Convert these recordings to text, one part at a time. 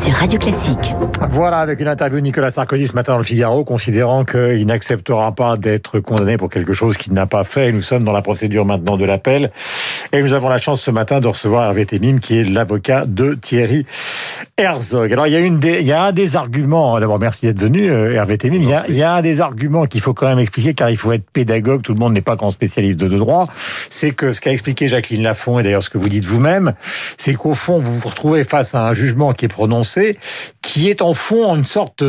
sur Radio Classique. Voilà, avec une interview de Nicolas Sarkozy ce matin dans le Figaro, considérant qu'il n'acceptera pas d'être condamné pour quelque chose qu'il n'a pas fait. Nous sommes dans la procédure maintenant de l'appel. Et nous avons la chance ce matin de recevoir Hervé Temim, qui est l'avocat de Thierry Herzog. Alors, il y a, des, un des arguments, d'abord merci d'être venu, euh, Hervé Temim, il y a un des arguments qu'il faut quand même expliquer, car il faut être pédagogue, tout le monde n'est pas grand spécialiste de droit, c'est que ce qu'a expliqué Jacqueline Lafont, et d'ailleurs ce que vous dites vous-même, c'est qu'au fond, vous vous retrouvez face à un jugement qui est prononcé, qui est en fond une sorte,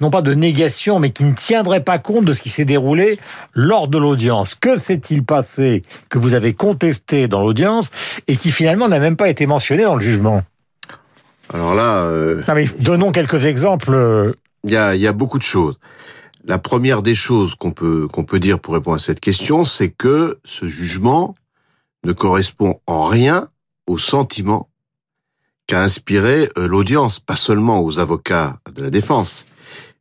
non pas de négation, mais qui ne tiendrait pas compte de ce qui s'est déroulé lors de l'audience. Que s'est-il passé que vous avez contesté dans l'audience et qui finalement n'a même pas été mentionné dans le jugement? Alors là... Euh, non, mais donnons quelques exemples. Il y a, y a beaucoup de choses. La première des choses qu'on peut, qu'on peut dire pour répondre à cette question, c'est que ce jugement ne correspond en rien au sentiment qu'a inspiré euh, l'audience, pas seulement aux avocats de la défense.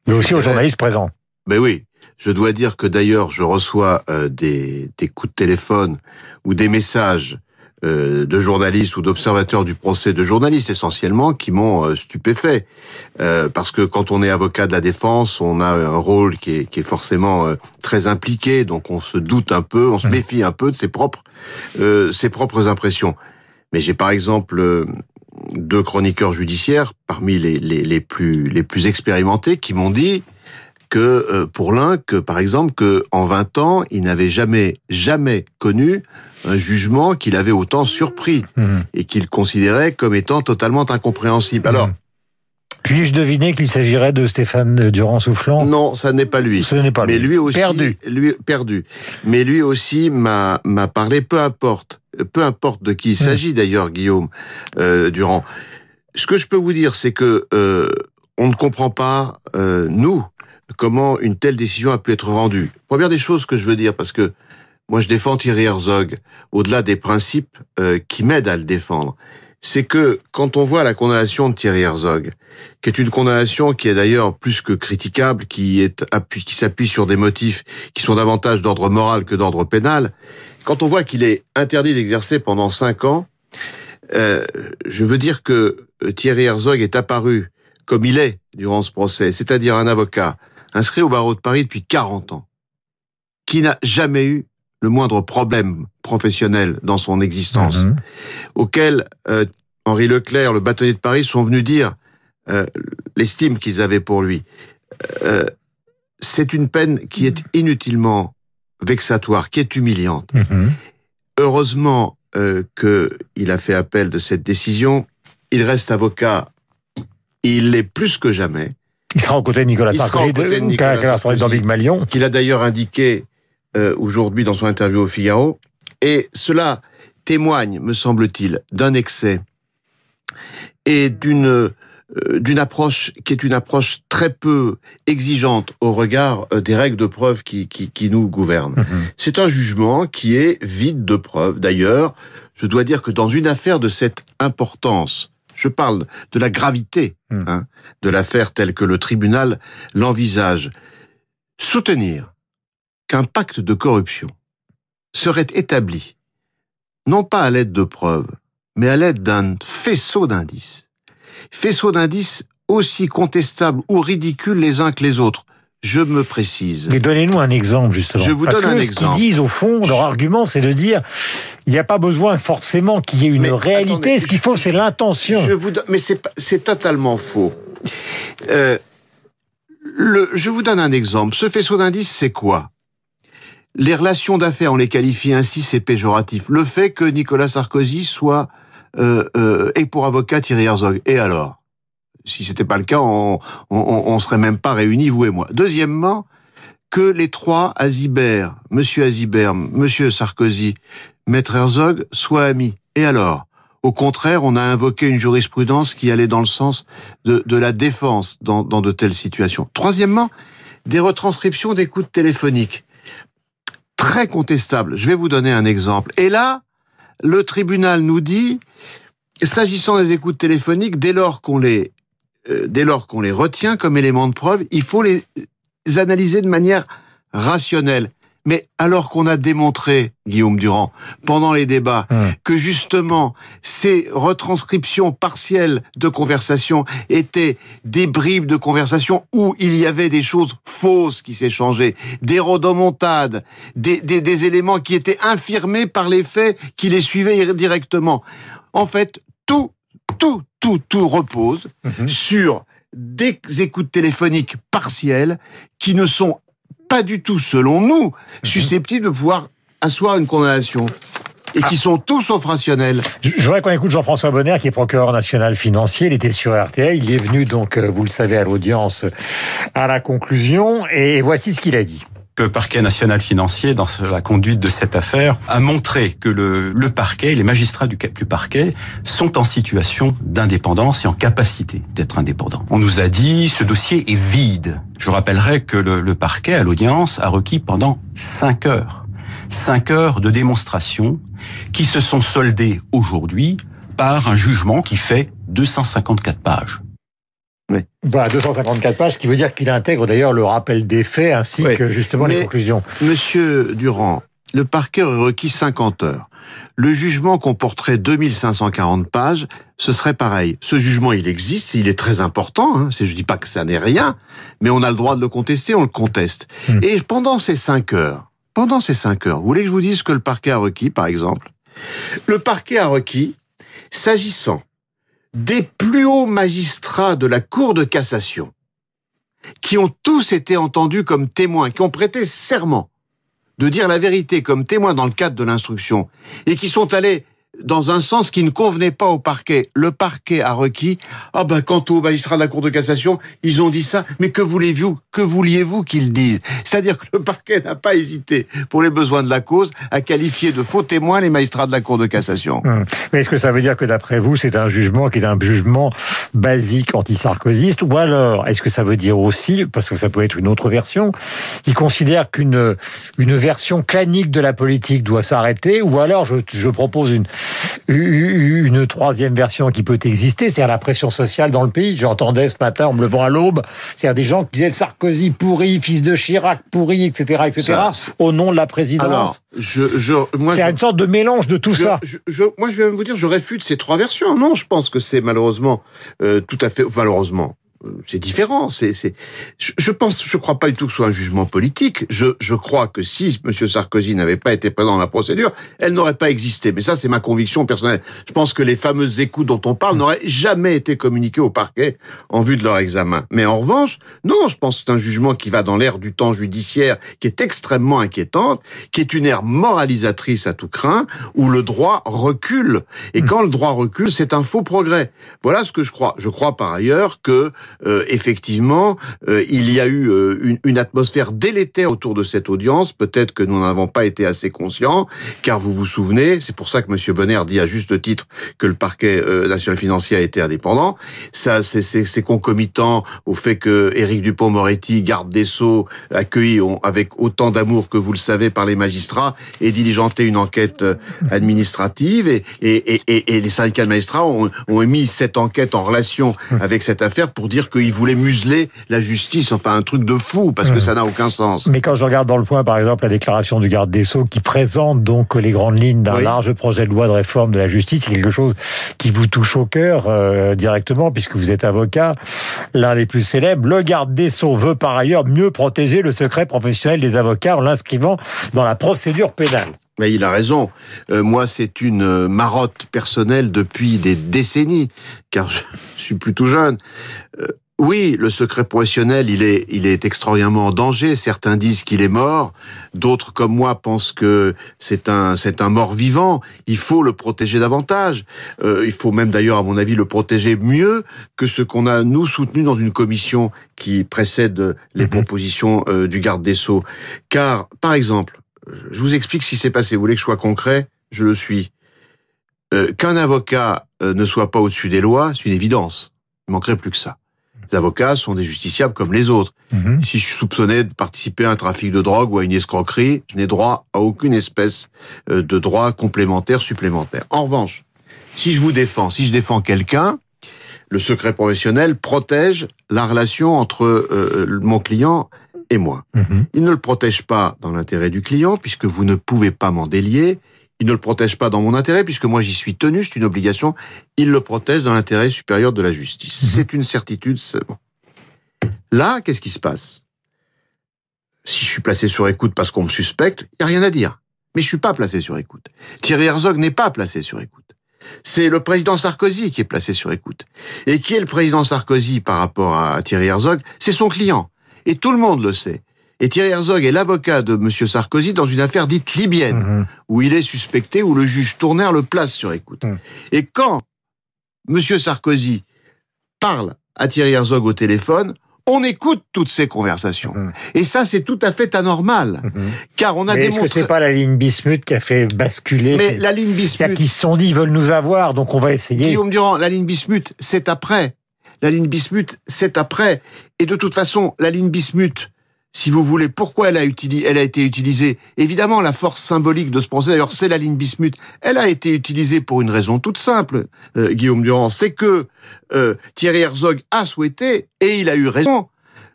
Mais aussi aux journalistes présents. Mais oui. Je dois dire que d'ailleurs, je reçois euh, des, des, coups de téléphone ou des messages euh, de journalistes ou d'observateurs du procès, de journalistes essentiellement, qui m'ont stupéfait. parce que quand on est avocat de la défense, on a un rôle qui est, qui est forcément très impliqué, donc on se doute un peu, on se mmh. méfie un peu de ses propres, ses propres impressions. Mais j'ai par exemple deux chroniqueurs judiciaires parmi les, les, les, plus les plus expérimentés qui m'ont dit que euh, pour l'un que par exemple que en 20 ans, il n'avait jamais jamais connu un jugement qu'il avait autant surpris mmh. et qu'il considérait comme étant totalement incompréhensible. Alors, mmh. puis-je deviner qu'il s'agirait de Stéphane Durand-Soufflant Non, ça n'est pas lui. Ce n'est pas Mais lui. lui aussi, perdu. Lui perdu. Mais lui aussi m'a parlé. Peu importe peu importe de qui il s'agit d'ailleurs, Guillaume euh, Durand. Ce que je peux vous dire, c'est que euh, on ne comprend pas, euh, nous, comment une telle décision a pu être rendue. Première des choses que je veux dire, parce que moi je défends Thierry Herzog, au-delà des principes euh, qui m'aident à le défendre, c'est que quand on voit la condamnation de Thierry Herzog, qui est une condamnation qui est d'ailleurs plus que critiquable, qui est qui s'appuie sur des motifs qui sont davantage d'ordre moral que d'ordre pénal, quand on voit qu'il est interdit d'exercer pendant cinq ans, euh, je veux dire que euh, Thierry Herzog est apparu comme il est durant ce procès, c'est-à-dire un avocat inscrit au barreau de Paris depuis 40 ans, qui n'a jamais eu le moindre problème professionnel dans son existence, mhm. auquel euh, Henri Leclerc, le bâtonnier de Paris, sont venus dire euh, l'estime qu'ils avaient pour lui. Euh, c'est une peine qui est inutilement vexatoire, qui est humiliante. Mhm. Heureusement qu'il a fait appel de cette décision. Il reste avocat. Il l'est plus que jamais. Il sera aux côtés de Nicolas Sarkozy, qu'il a d'ailleurs indiqué euh, aujourd'hui dans son interview au Figaro. Et cela témoigne, me semble-t-il, d'un excès et d'une euh, d'une approche qui est une approche très peu exigeante au regard euh, des règles de preuve qui, qui, qui nous gouvernent. Mhm. C'est un jugement qui est vide de preuves. D'ailleurs, je dois dire que dans une affaire de cette importance, je parle de la gravité mhm. hein, de l'affaire telle que le tribunal l'envisage, soutenir qu'un pacte de corruption serait établi, non pas à l'aide de preuves, mais à l'aide d'un faisceau d'indices, faisceau d'indices aussi contestables ou ridicules les uns que les autres. Je me précise. Mais donnez-nous un exemple, justement. Je vous Parce donne que un ce exemple. qu'ils disent, au fond, leur argument, c'est de dire il n'y a pas besoin forcément qu'il y ait une Mais réalité. attendez, ce qu'il faut, c'est l'intention. Je vous donne, mais c'est totalement faux. Euh, le, je vous donne un exemple. Ce faisceau d'indices, c'est quoi? Les relations d'affaires, on les qualifie ainsi, c'est péjoratif. Le fait que Nicolas Sarkozy soit euh, euh, et pour avocat Thierry Herzog. Et alors? Si c'était pas le cas, on, on, serait même pas réunis, vous et moi. Deuxièmement, que les trois Azibert, Monsieur Azibert, Monsieur Sarkozy, Maître Herzog, soient amis. Et alors? Au contraire, on a invoqué une jurisprudence qui allait dans le sens de, de la défense dans, dans de telles situations. Troisièmement, des retranscriptions d'écoutes téléphoniques. Très contestables. Je vais vous donner un exemple. Et là, le tribunal nous dit, s'agissant des écoutes téléphoniques, dès lors qu'on les, euh, dès lors qu'on les retient comme éléments de preuve, il faut les analyser de manière rationnelle. Mais alors qu'on a démontré, Guillaume Durand, pendant les débats, Hum. que justement ces retranscriptions partielles de conversation étaient des bribes de conversation où il y avait des choses fausses qui s'échangeaient, des rodomontades, des, des, des éléments qui étaient infirmés par les faits qui les suivaient directement. En fait, tout, tout, tout, tout repose Mhm. sur des écoutes téléphoniques partielles qui ne sont pas du tout, selon nous, susceptibles de pouvoir asseoir une condamnation et qui sont tous sauf rationnels. Je je voudrais qu'on écoute Jean-François Bonner, qui est procureur national financier. Il était sur RTL. Il est venu, donc, euh, vous le savez, à l'audience à la conclusion. Et voici ce qu'il a dit. Le parquet national financier, dans la conduite de cette affaire, a montré que le, parquet, les magistrats du, du parquet, sont en situation d'indépendance et en capacité d'être indépendants. On nous a dit, ce dossier est vide. Je rappellerai que le, parquet, à l'audience, a requis pendant cinq heures. Cinq heures de démonstration qui se sont soldées aujourd'hui par un jugement qui fait 254 pages. Voilà, 254 pages, ce qui veut dire qu'il intègre d'ailleurs le rappel des faits ainsi Oui. que justement les conclusions. Monsieur Durand, le parquet aurait requis 50 heures. Le jugement comporterait 2540 pages, ce serait pareil. Ce jugement, il existe, il est très important, hein. Je dis pas que ça n'est rien, mais on a le droit de le contester, on le conteste. Hmm. Et pendant ces 5 heures, pendant ces 5 heures, vous voulez que je vous dise ce que le parquet a requis, par exemple? Le parquet a requis, s'agissant des plus hauts magistrats de la Cour de cassation, qui ont tous été entendus comme témoins, qui ont prêté serment de dire la vérité comme témoins dans le cadre de l'instruction, et qui sont allés dans un sens qui ne convenait pas au parquet. Le parquet a requis, ah ben, quant aux magistrats de la Cour de cassation, ils ont dit ça, mais que voulez-vous, que vouliez-vous qu'ils disent? C'est-à-dire que le parquet n'a pas hésité, pour les besoins de la cause, à qualifier de faux témoins les magistrats de la Cour de cassation. Hum. Mais est-ce que ça veut dire que d'après vous, c'est un jugement qui est un jugement basique anti-sarkozyste Ou alors, est-ce que ça veut dire aussi, parce que ça peut être une autre version, il considère qu'une une version clanique de la politique doit s'arrêter Ou alors, je, je propose une, une troisième version qui peut exister, c'est-à-dire la pression sociale dans le pays. J'entendais ce matin, en me levant à l'aube, c'est-à-dire des gens qui disaient Sarkozy pourri, fils de Chirac pourri, etc., etc., Ça, au nom de la présidence. Alors, je, je, moi, c'est je- une sorte de mélange de tout je, ça. je- moi, je vais même vous dire, je réfute ces trois versions. Non, je pense que c'est malheureusement euh, tout à fait malheureusement. C'est différent. C'est, c'est. Je, pense, je crois pas du tout que ce soit un jugement politique. Je, je crois que si Monsieur Sarkozy n'avait pas été présent dans la procédure, elle n'aurait pas existé. Mais ça, c'est ma conviction personnelle. Je pense que les fameuses écoutes dont on parle n'auraient jamais été communiquées au parquet en vue de leur examen. Mais en revanche, non, je pense que c'est un jugement qui va dans l'ère du temps judiciaire, qui est extrêmement inquiétante, qui est une ère moralisatrice à tout craint, où le droit recule. Et quand le droit recule, c'est un faux progrès. Voilà ce que je crois. Je crois par ailleurs que euh, effectivement, euh, il y a eu euh, une, une atmosphère délétère autour de cette audience. Peut-être que nous n'en avons pas été assez conscients, car vous vous souvenez, c'est pour ça que Monsieur Bonner dit à juste titre que le parquet euh, national financier a été indépendant. Ça, c'est- concomitant au fait que Éric Dupont-Moretti, garde des sceaux, accueilli avec autant d'amour que vous le savez par les magistrats, et diligenté une enquête euh, administrative, et, et, et, et- les syndicats de magistrats ont, ont émis cette enquête en relation avec cette affaire pour dire qu'ils voulaient museler la justice, enfin un truc de fou, parce que Mhm. ça n'a aucun sens. Mais quand je regarde dans le point, par exemple, la déclaration du garde des Sceaux qui présente donc les grandes lignes d'un Oui. large projet de loi de réforme de la justice, c'est quelque chose qui vous touche au cœur euh, directement puisque vous êtes avocat, l'un des plus célèbres. Le garde des Sceaux veut par ailleurs mieux protéger le secret professionnel des avocats en l'inscrivant dans la procédure pénale. Mais il a raison. Euh, moi, c'est une euh, marotte personnelle depuis des décennies, car je suis plutôt jeune. Euh, oui, le secret professionnel, il est, il est extraordinairement en danger. Certains disent qu'il est mort. D'autres, comme moi, pensent que c'est un, c'est un mort vivant. Il faut le protéger davantage. Euh, il faut même d'ailleurs, à mon avis, le protéger mieux que ce qu'on a, nous, soutenu dans une commission qui précède les Mhm. propositions euh, du garde des Sceaux. Car, par exemple, je vous explique ce qui s'est passé. Vous voulez que je sois concret? Je le suis. Euh, Qu'un avocat euh, ne soit pas au-dessus des lois, c'est une évidence. Il manquerait plus que ça. Les avocats sont des justiciables comme les autres. Mhm. Si je suis soupçonné de participer à un trafic de drogue ou à une escroquerie, je n'ai droit à aucune espèce euh, de droit complémentaire supplémentaire. En revanche, si je vous défends, si je défends quelqu'un, le secret professionnel protège la relation entre euh, mon client et moi. Mhm. Il ne le protège pas dans l'intérêt du client, puisque vous ne pouvez pas m'en délier. Il ne le protège pas dans mon intérêt, puisque moi j'y suis tenu, c'est une obligation. Il le protège dans l'intérêt supérieur de la justice. Mhm. C'est une certitude. c'est bon. Là, qu'est-ce qui se passe? Si je suis placé sur écoute parce qu'on me suspecte, il n'y a rien à dire. Mais je suis pas placé sur écoute. Thierry Herzog n'est pas placé sur écoute. C'est le président Sarkozy qui est placé sur écoute. Et qui est le président Sarkozy par rapport à Thierry Herzog? C'est son client. Et tout le monde le sait. Et Thierry Herzog est l'avocat de Monsieur Sarkozy dans une affaire dite libyenne, Mhm. où il est suspecté, où le juge Tournaire le place sur écoute. Mm. Et quand Monsieur Sarkozy parle à Thierry Herzog au téléphone, on écoute toutes ces conversations. Mm. Et ça, c'est tout à fait anormal, Mhm. car on a Mais est-ce que démontré... c'est pas la ligne Bismuth qui a fait basculer Mais la ligne Bismuth... qu'ils se sont dit, ils veulent nous avoir, donc on va essayer. Guillaume Durand, la ligne Bismuth, c'est après. La ligne Bismuth, c'est après. Et de toute façon, la ligne Bismuth, si vous voulez, pourquoi elle a, utilisé, elle a été utilisée? Évidemment, la force symbolique de ce procès, d'ailleurs, c'est la ligne Bismuth. Elle a été utilisée pour une raison toute simple, euh, Guillaume Durand, c'est que euh, Thierry Herzog a souhaité, et il a eu raison,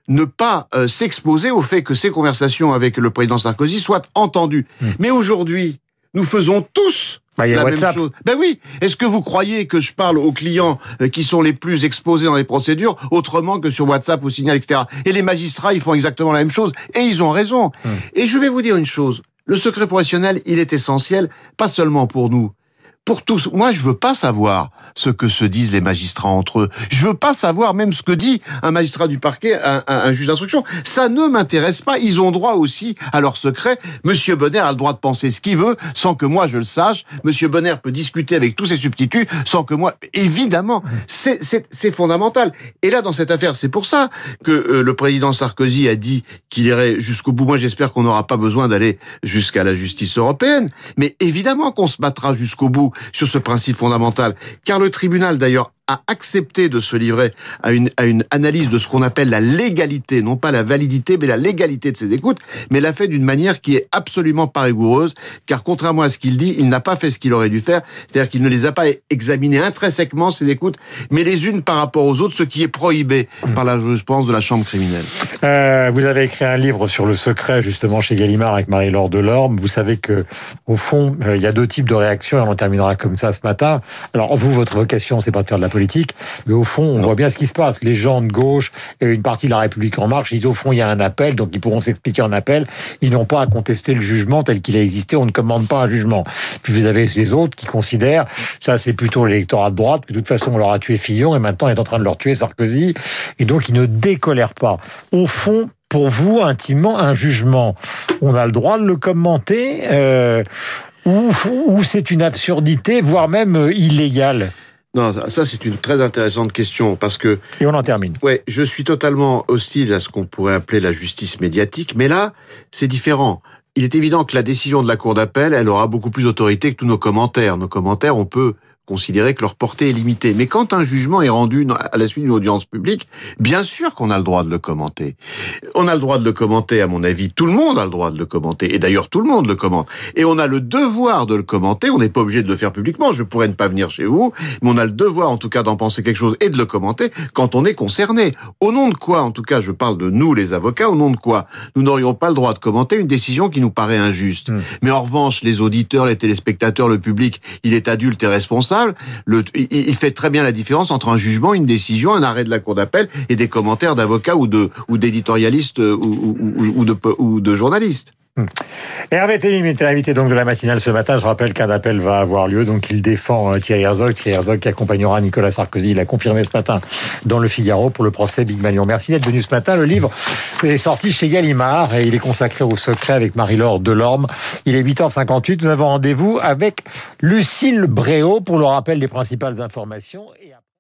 ne pas euh, s'exposer au fait que ces conversations avec le président Sarkozy soient entendues. Hmm. Mais aujourd'hui, nous faisons tous Bah, la WhatsApp. même chose. Ben oui. Est-ce que vous croyez que je parle aux clients euh, qui sont les plus exposés dans les procédures autrement que sur WhatsApp ou Signal, etc. Et les magistrats, ils font exactement la même chose et ils ont raison. Hum. Et je vais vous dire une chose. Le secret professionnel, il est essentiel, pas seulement pour nous. Pour tous, moi je veux pas savoir ce que se disent les magistrats entre eux. Je veux pas savoir même ce que dit un magistrat du parquet, un, un- un juge d'instruction. Ça ne m'intéresse pas. Ils ont droit aussi à leur secret. Monsieur Bonner a le droit de penser ce qu'il veut sans que moi je le sache. Monsieur Bonner peut discuter avec tous ses substituts sans que moi. Évidemment, c'est c'est- c'est fondamental. Et là, dans cette affaire, c'est pour ça que euh, le président Sarkozy a dit qu'il irait jusqu'au bout. Moi, j'espère qu'on n'aura pas besoin d'aller jusqu'à la justice européenne. Mais évidemment qu'on se battra jusqu'au bout sur ce principe fondamental. Car le tribunal, d'ailleurs, a accepté de se livrer à une, à une analyse de ce qu'on appelle la légalité, non pas la validité, mais la légalité de ses écoutes, mais l'a fait d'une manière qui est absolument pas rigoureuse, car contrairement à ce qu'il dit, il n'a pas fait ce qu'il aurait dû faire, c'est-à-dire qu'il ne les a pas examinées intrinsèquement, ces écoutes, mais les unes par rapport aux autres, ce qui est prohibé par la jurisprudence de la Chambre criminelle. Euh, vous avez écrit un livre sur le secret, justement, chez Gallimard avec Marie-Laure Delorme. Vous savez que, au fond, euh, il y a deux types de réactions et on terminera comme ça ce matin. Alors, vous, votre vocation, c'est faire de la politique, mais au fond, on voit bien ce qui se passe. Les gens de gauche et une partie de la République en marche, ils, au fond, il y a un appel, donc ils pourront s'expliquer en appel. Ils n'ont pas à contester le jugement tel qu'il a existé. On ne commande pas un jugement. Puis vous avez les autres qui considèrent, ça c'est plutôt l'électorat de droite, que de toute façon on leur a tué Fillon et maintenant on est en train de leur tuer Sarkozy. Et donc ils ne décolèrent pas. Au fond, pour vous, intimement, un jugement, on a le droit de le commenter euh, ou, ou c'est une absurdité, voire même euh, illégale? Non, ça- c'est une très intéressante question, parce que Et on en termine. Ouais, je suis totalement hostile à ce qu'on pourrait appeler la justice médiatique, mais là, c'est différent. Il est évident que la décision de la Cour d'appel, elle aura beaucoup plus d'autorité que tous nos commentaires. Nos commentaires, on peut considérer que leur portée est limitée. Mais quand un jugement est rendu à la suite d'une audience publique, bien sûr qu'on a le droit de le commenter. On a le droit de le commenter, à mon avis. Tout le monde a le droit de le commenter. Et d'ailleurs, tout le monde le commente. Et on a le devoir de le commenter. On n'est pas obligé de le faire publiquement. Je pourrais ne pas venir chez vous, mais on a le devoir, en tout cas, d'en penser quelque chose et de le commenter quand on est concerné. Au nom de quoi, en tout cas, je parle de nous, les avocats, au nom de quoi nous n'aurions pas le droit de commenter une décision qui nous paraît injuste. Mm. Mais en revanche, les auditeurs, les téléspectateurs, le public, il est adulte et responsable. Il, fait très bien la différence entre un jugement, une décision, un arrêt de la cour d'appel et des commentaires d'avocats ou d'éditorialistes euh, ou de journalistes. Hervé Télim était l'invité donc de la matinale ce matin. Je rappelle qu'un appel va avoir lieu, donc il défend euh, Thierry Herzog. Thierry Herzog qui accompagnera Nicolas Sarkozy. Il a confirmé ce matin dans le Figaro pour le procès Big Malion. Merci d'être venu ce matin. Le livre est sorti chez Gallimard et il est consacré au secret avec Marie-Laure Delorme. Il est 8h58. Nous avons rendez-vous avec Lucille Bréau pour le rappel des principales informations.